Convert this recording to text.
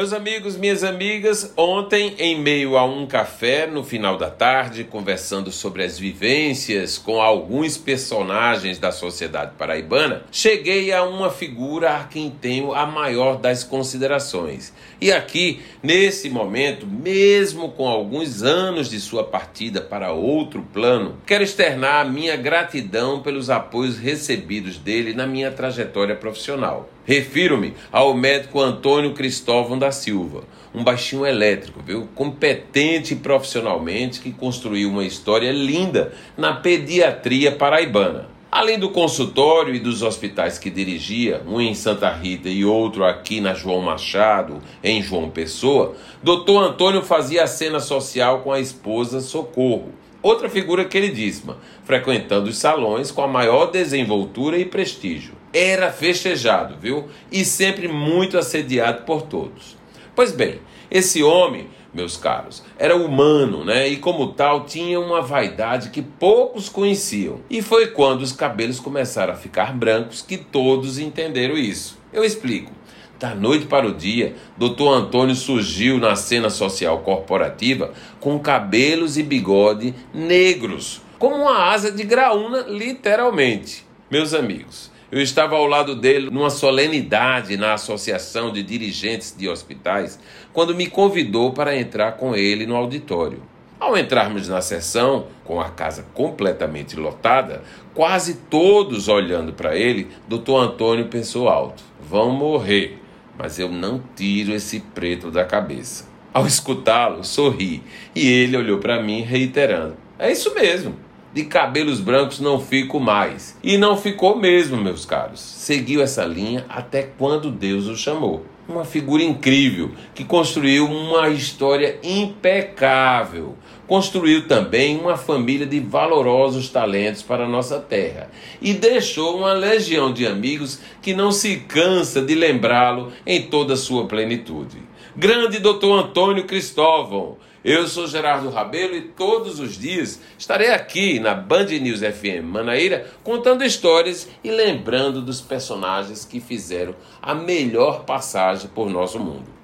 Meus amigos, minhas amigas, ontem, em meio a um café no final da tarde, conversando sobre as vivências com alguns personagens da sociedade paraibana, cheguei a uma figura a quem tenho a maior das considerações. E aqui, nesse momento, mesmo com alguns anos de sua partida para outro plano, quero externar a minha gratidão pelos apoios recebidos dele na minha trajetória profissional. Refiro-me ao médico Antônio Cristóvão da Silva, um baixinho elétrico, viu? Competente profissionalmente que construiu uma história linda na pediatria paraibana. Além do consultório e dos hospitais que dirigia, um em Santa Rita e outro aqui na João Machado, em João Pessoa, Dr. Antônio fazia a cena social com a esposa Socorro, outra figura queridíssima, frequentando os salões com a maior desenvoltura e prestígio era festejado, viu? E sempre muito assediado por todos. Pois bem, esse homem, meus caros, era humano, né? E como tal, tinha uma vaidade que poucos conheciam. E foi quando os cabelos começaram a ficar brancos que todos entenderam isso. Eu explico. Da noite para o dia, Dr. Antônio surgiu na cena social corporativa com cabelos e bigode negros, como uma asa de graúna, literalmente. Meus amigos, eu estava ao lado dele numa solenidade na Associação de Dirigentes de Hospitais, quando me convidou para entrar com ele no auditório. Ao entrarmos na sessão, com a casa completamente lotada, quase todos olhando para ele, doutor Antônio pensou alto: vão morrer, mas eu não tiro esse preto da cabeça. Ao escutá-lo, sorri e ele olhou para mim, reiterando: é isso mesmo de cabelos brancos não fico mais. E não ficou mesmo, meus caros. Seguiu essa linha até quando Deus o chamou. Uma figura incrível que construiu uma história impecável. Construiu também uma família de valorosos talentos para a nossa terra e deixou uma legião de amigos que não se cansa de lembrá-lo em toda a sua plenitude. Grande doutor Antônio Cristóvão, eu sou Gerardo Rabelo e todos os dias estarei aqui na Band News FM Manaíra contando histórias e lembrando dos personagens que fizeram a melhor passagem por nosso mundo.